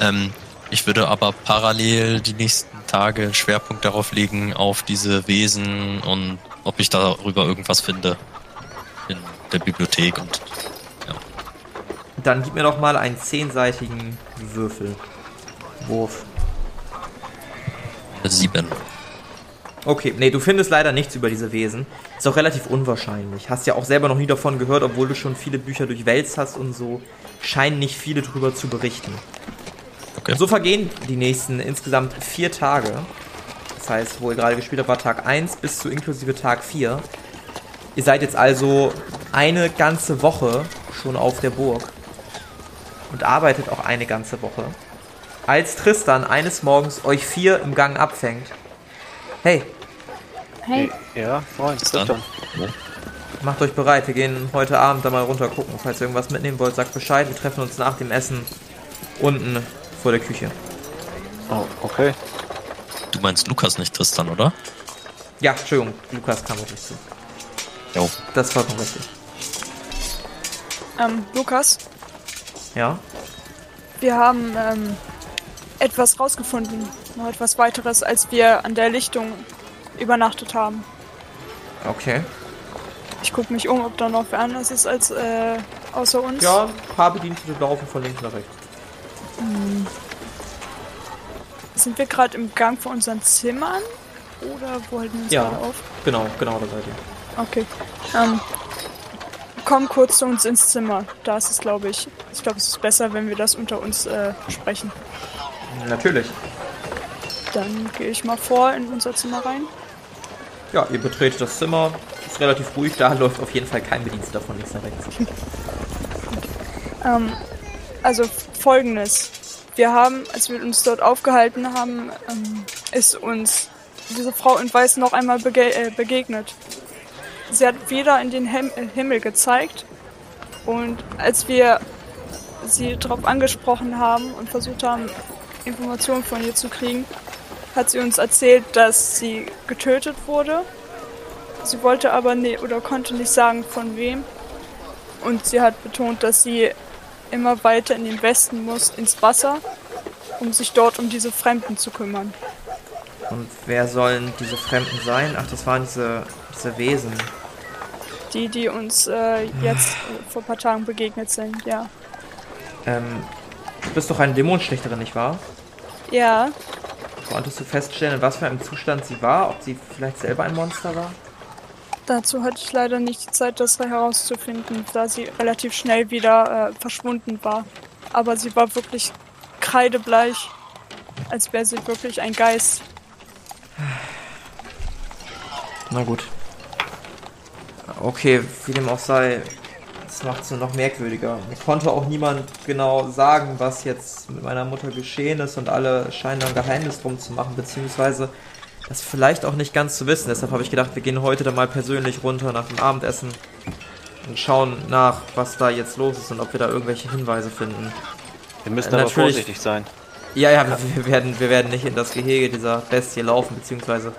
Ähm, ich würde aber parallel die nächsten Tage Schwerpunkt darauf legen, auf diese Wesen und ob ich darüber irgendwas finde. Der Bibliothek und ja. Dann gib mir doch mal einen zehnseitigen Würfel. Wurf. Sieben. Okay, nee, du findest leider nichts über diese Wesen. Ist auch relativ unwahrscheinlich. Hast ja auch selber noch nie davon gehört, obwohl du schon viele Bücher durchwälzt hast und so. Scheinen nicht viele drüber zu berichten. Okay. So vergehen die nächsten insgesamt vier Tage. Das heißt, wo ihr gerade gespielt habt, war Tag 1 bis zu inklusive Tag 4. Ihr seid jetzt also eine ganze Woche schon auf der Burg. Und arbeitet auch eine ganze Woche. Als Tristan eines Morgens euch vier im Gang abfängt. Hey, Hey, Ja, moin. Tristan. Macht euch bereit, wir gehen heute Abend da mal runter gucken. Falls ihr irgendwas mitnehmen wollt, sagt Bescheid. Wir treffen uns nach dem Essen unten vor der Küche. Oh, okay. Du meinst Lukas nicht Tristan, oder? Ja, Entschuldigung, Lukas kam auf dich zu. Jo. Das ist vollkommen richtig. Ähm, Lukas, Ja? wir haben ähm, etwas rausgefunden. Noch etwas weiteres, als wir an der Lichtung übernachtet haben. Okay. Ich gucke mich um, ob da noch wer anders ist als äh, außer uns. Ja, ein paar Bedienstete laufen von links nach rechts. Sind wir gerade im Gang von unseren Zimmern? Oder wo halten wir uns Ja. auf? Genau, genau da seid ihr. Okay. Ähm, komm kurz zu uns ins Zimmer. Da ist es, glaube ich. Ich glaube, es ist besser, wenn wir das unter uns äh, besprechen. Natürlich. Dann gehe ich mal vor in unser Zimmer rein. Ja, ihr betretet das Zimmer. Ist relativ ruhig, da läuft auf jeden Fall kein Bediensteter von links nach rechts. (laughs) Ähm, also folgendes. Wir haben, als wir uns dort aufgehalten haben, ähm, ist uns diese Frau in Weiß noch einmal bege äh, begegnet. Sie hat wieder in den Hem äh, Himmel gezeigt und als wir sie darauf angesprochen haben und versucht haben, Informationen von ihr zu kriegen, hat sie uns erzählt, dass sie getötet wurde. Sie wollte aber ne oder konnte nicht sagen, von wem. Und sie hat betont, dass sie immer weiter in den Westen muss, ins Wasser, um sich dort um diese Fremden zu kümmern. Und wer sollen diese Fremden sein? Ach, das waren diese, diese Wesen. Die, die uns äh, jetzt vor ein paar Tagen begegnet sind, ja. Ähm, du bist doch eine Dämonenschlichterin, nicht wahr? Ja, Konntest du feststellen, in was für einem Zustand sie war? Ob sie vielleicht selber ein Monster war? dazu hatte ich leider nicht die Zeit, das herauszufinden, da sie relativ schnell wieder äh, verschwunden war. Aber sie war wirklich kreidebleich, als wäre sie wirklich ein Geist. Na gut. Okay, wie dem auch sei, das macht es nur noch merkwürdiger. Mir konnte auch niemand genau sagen, was jetzt mit meiner Mutter geschehen ist und alle scheinen da ein Geheimnis drum zu machen, beziehungsweise das vielleicht auch nicht ganz zu wissen. Deshalb habe ich gedacht, wir gehen heute dann mal persönlich runter nach dem Abendessen und schauen nach, was da jetzt los ist und ob wir da irgendwelche Hinweise finden. Wir müssen Äh, aber natürlich- vorsichtig sein. Ja, ja, wir- wir werden, wir werden nicht in das Gehege dieser Bestie laufen, beziehungsweise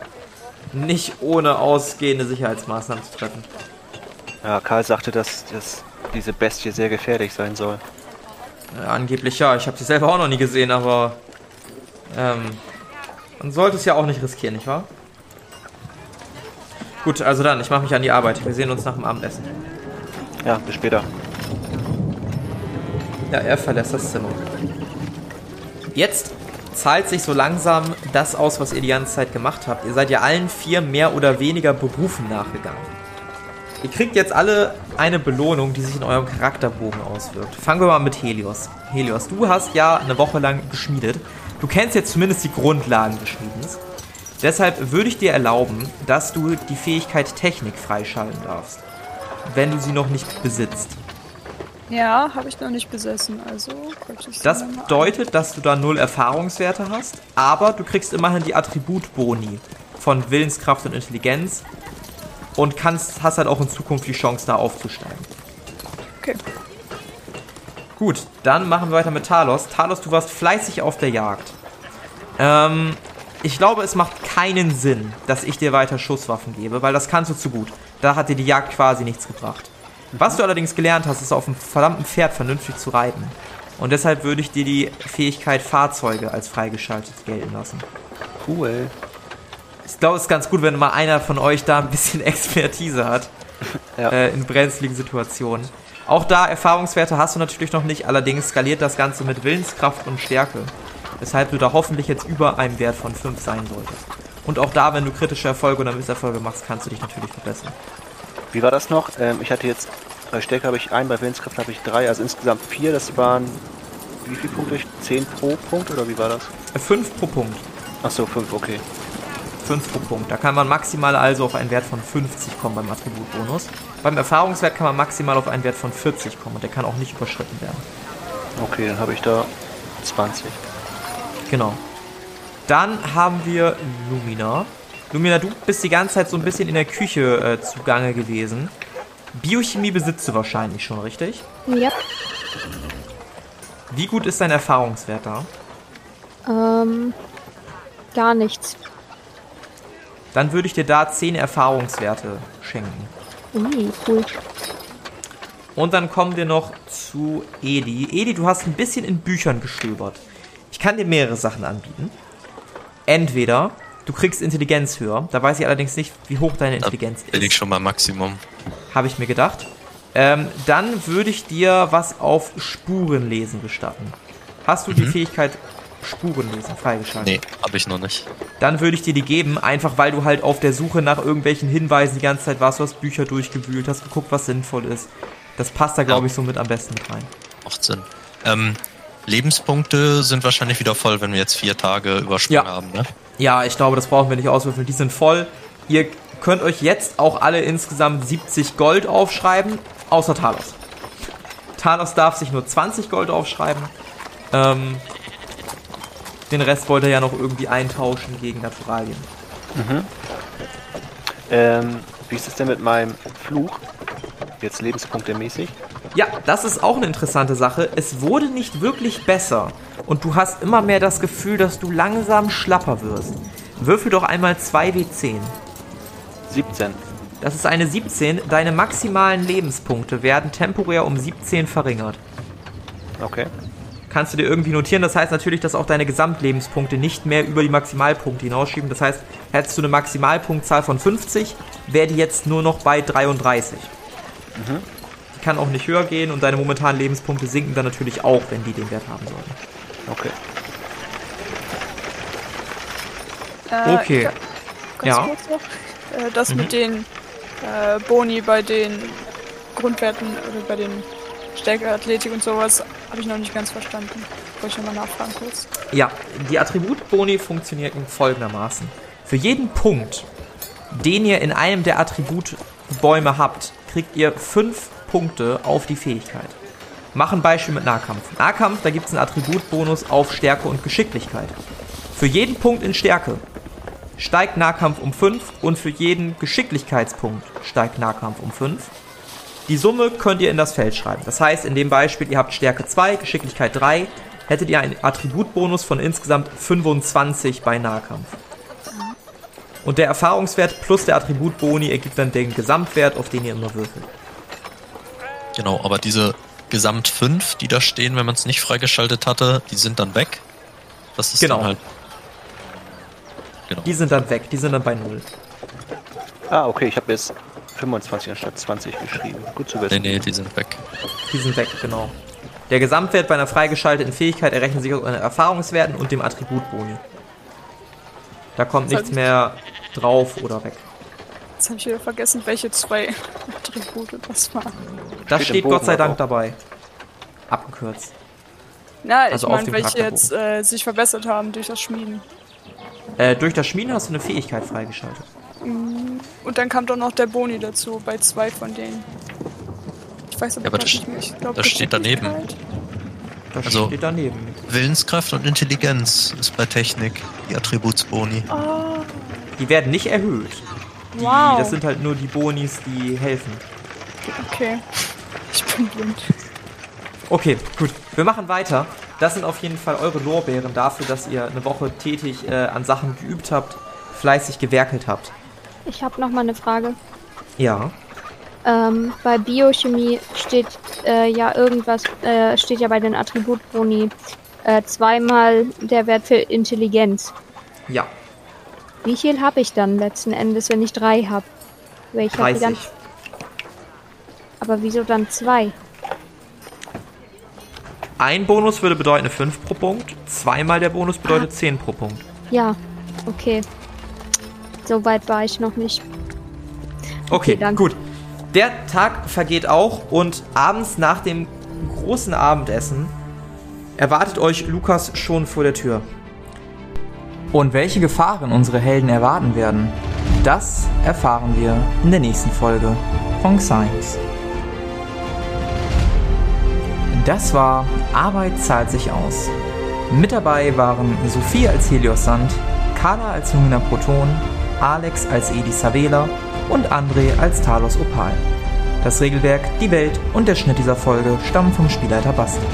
nicht ohne ausgehende Sicherheitsmaßnahmen zu treffen. Ja, Karl sagte, dass, dass diese Bestie sehr gefährlich sein soll. Ja, angeblich ja. Ich habe sie selber auch noch nie gesehen, aber ähm, man sollte es ja auch nicht riskieren, nicht wahr? Gut, also dann, ich mache mich an die Arbeit. Wir sehen uns nach dem Abendessen. Ja, bis später. Ja, er verlässt das Zimmer. Jetzt zahlt sich so langsam das aus, was ihr die ganze Zeit gemacht habt. Ihr seid ja allen vier mehr oder weniger Berufen nachgegangen. Ihr kriegt jetzt alle eine Belohnung, die sich in eurem Charakterbogen auswirkt. Fangen wir mal mit Helios. Helios, du hast ja eine Woche lang geschmiedet. Du kennst jetzt zumindest die Grundlagen des Schmiedens. Deshalb würde ich dir erlauben, dass du die Fähigkeit Technik freischalten darfst. Wenn du sie noch nicht besitzt. Ja, habe ich noch nicht besessen, also Das bedeutet, dass du da null Erfahrungswerte hast, aber du kriegst immerhin die Attributboni von Willenskraft und Intelligenz und kannst, hast halt auch in Zukunft die Chance, da aufzusteigen. Okay. Gut, dann machen wir weiter mit Talos. Talos, du warst fleißig auf der Jagd. Ähm, ich glaube, es macht keinen Sinn, dass ich dir weiter Schusswaffen gebe, weil das kannst du zu gut. Da hat dir die Jagd quasi nichts gebracht. Was du allerdings gelernt hast, ist auf einem verdammten Pferd vernünftig zu reiten. Und deshalb würde ich dir die Fähigkeit Fahrzeuge als freigeschaltet gelten lassen. Cool. Ich glaube, es ist ganz gut, wenn mal einer von euch da ein bisschen (laughs) Expertise hat (laughs) Ja. äh, in brenzligen Situationen. Auch da Erfahrungswerte hast du natürlich noch nicht, allerdings skaliert das Ganze mit Willenskraft und Stärke. Weshalb du da hoffentlich jetzt über einem Wert von 5 sein solltest. Und auch da, wenn du kritische Erfolge oder Misserfolge machst, kannst du dich natürlich verbessern. Wie war das noch? Ähm, ich hatte jetzt, bei Stärke habe ich ein, bei Willenskraft habe ich drei, also insgesamt vier. Das waren, wie viele Punkte? Zehn pro Punkt oder wie war das? 5 pro Punkt. Achso, fünf, okay. 5 pro Punkt. Da kann man maximal also auf einen Wert von 50 kommen beim Attributbonus. Beim Erfahrungswert kann man maximal auf einen Wert von 40 kommen und der kann auch nicht überschritten werden. Okay, dann habe ich da 20. Genau. Dann haben wir Lumina. Lumina, du bist die ganze Zeit so ein bisschen in der Küche äh, zugange gewesen. Biochemie besitzt du wahrscheinlich schon, richtig? Ja. Wie gut ist dein Erfahrungswert da? Ähm, gar nichts. Dann würde ich dir da 10 Erfahrungswerte schenken. Ui, cool. Und dann kommen wir noch zu Edi. Edi, du hast ein bisschen in Büchern gestöbert. Ich kann dir mehrere Sachen anbieten. Entweder du kriegst Intelligenz höher. Da weiß ich allerdings nicht, wie hoch deine Da Intelligenz bin ist. ich schon beim Maximum. Habe ich mir gedacht. Ähm, dann würde ich dir was auf Spurenlesen gestatten. Hast du die Fähigkeit Spurenlesen freigeschaltet? Nee, habe ich noch nicht. Dann würde ich dir die geben, einfach weil du halt auf der Suche nach irgendwelchen Hinweisen die ganze Zeit warst. Du hast Bücher durchgewühlt, hast geguckt, was sinnvoll ist. Das passt da, glaube Ja. ich, so mit am besten mit rein. Macht Sinn. Ähm, Lebenspunkte sind wahrscheinlich wieder voll, wenn wir jetzt vier Tage übersprungen Ja. haben, ne? Ja, ich glaube, das brauchen wir nicht auswürfeln. Die sind voll. Ihr könnt euch jetzt auch alle insgesamt 70 Gold aufschreiben, außer Talos. Talos darf sich nur 20 Gold aufschreiben. Ähm, den Rest wollte er ja noch irgendwie eintauschen gegen Naturalien. Ähm, wie ist es denn mit meinem Fluch? Jetzt lebenspunktemäßig. Ja, das ist auch eine interessante Sache. Es wurde nicht wirklich besser. Und du hast immer mehr das Gefühl, dass du langsam schlapper wirst. Würfel doch einmal 2W10. 17. Das ist eine 17. Deine maximalen Lebenspunkte werden temporär um 17 verringert. Okay. Kannst du dir irgendwie notieren. Das heißt natürlich, dass auch deine Gesamtlebenspunkte nicht mehr über die Maximalpunkte hinausschieben. Das heißt, hättest du eine Maximalpunktzahl von 50, wäre die jetzt nur noch bei 33. Die kann auch nicht höher gehen und deine momentanen Lebenspunkte sinken dann natürlich auch, wenn die den Wert haben sollten. Okay. Äh, Okay. ja, Ganz Ja. kurz noch. Äh, das Mhm. mit den äh, Boni bei den Grundwerten oder bei den Stärke, Athletik und sowas habe ich noch nicht ganz verstanden. Wollte ich nochmal nachfragen kurz. Ja, die Attributboni funktionieren folgendermaßen. Für jeden Punkt, den ihr in einem der Attributbäume habt, kriegt ihr fünf Punkte auf die Fähigkeit. Machen Beispiel mit Nahkampf. Nahkampf, da gibt es einen Attributbonus auf Stärke und Geschicklichkeit. Für jeden Punkt in Stärke steigt Nahkampf um 5 und für jeden Geschicklichkeitspunkt steigt Nahkampf um 5. Die Summe könnt ihr in das Feld schreiben. Das heißt, in dem Beispiel, ihr habt Stärke 2, Geschicklichkeit 3, hättet ihr einen Attributbonus von insgesamt 25 bei Nahkampf. Und der Erfahrungswert plus der Attributboni ergibt dann den Gesamtwert, auf den ihr immer würfelt. Genau, aber diese Gesamt 5, die da stehen, wenn man es nicht freigeschaltet hatte, die sind dann weg. Das ist Genau. dann halt. Genau. Die sind dann weg, die sind dann bei 0. Ah, okay, ich habe jetzt 25 anstatt 20 geschrieben. Gut zu Nee, wissen. nee, die sind weg. Die sind weg, genau. Der Gesamtwert bei einer freigeschalteten Fähigkeit errechnet sich aus euren Erfahrungswerten und dem Attributboni. Da kommt nichts mehr drauf oder weg. Jetzt habe ich wieder vergessen, welche zwei (laughs) Attribute das waren. Das Steht steht Gott sei Dank auch. dabei. Abgekürzt. Na, Also ich auf meine, welche jetzt äh, sich verbessert haben durch das Schmieden. Äh, durch das Schmieden hast du eine Fähigkeit freigeschaltet. Und dann kam doch noch der Boni dazu bei zwei von denen. Ich weiß aber, Ja, aber das- nicht mehr. Ich glaub, das steht daneben. Das Also- steht daneben. Willenskraft und Intelligenz ist bei Technik die Attributsboni. Ah, Die werden nicht erhöht. Die, Wow. Das sind halt nur die Bonis, die helfen. okay. Ich bin blind. Okay, gut. Wir machen weiter. Das sind auf jeden Fall eure Lorbeeren dafür, dass ihr eine Woche tätig äh, an Sachen geübt habt, fleißig gewerkelt habt. Ich habe noch mal eine Frage. Ja. Ähm, bei Biochemie steht äh, ja irgendwas, äh, steht ja bei den Attributboni äh, zweimal der Wert für Intelligenz. Ja. Wie viel habe ich dann letzten Endes, wenn ich drei habe? Ich hab die 30. ganz, aber wieso dann zwei? Ein Bonus würde bedeuten eine 5 pro Punkt. Zweimal der Bonus bedeutet 10 pro Punkt. Ja, okay. So weit war ich noch nicht. Okay, Okay, danke. gut. Der Tag vergeht auch und abends nach dem großen Abendessen erwartet euch Lukas schon vor der Tür. Und welche Gefahren unsere Helden erwarten werden, das erfahren wir in der nächsten Folge von Science. Das war Arbeit zahlt sich aus. Mit dabei waren Sophie als Helios Sand, Carla als Lumina Proton, Alex als Edi Savela und André als Talos Opal. Das Regelwerk, die Welt und der Schnitt dieser Folge stammen vom Spielleiter Basti.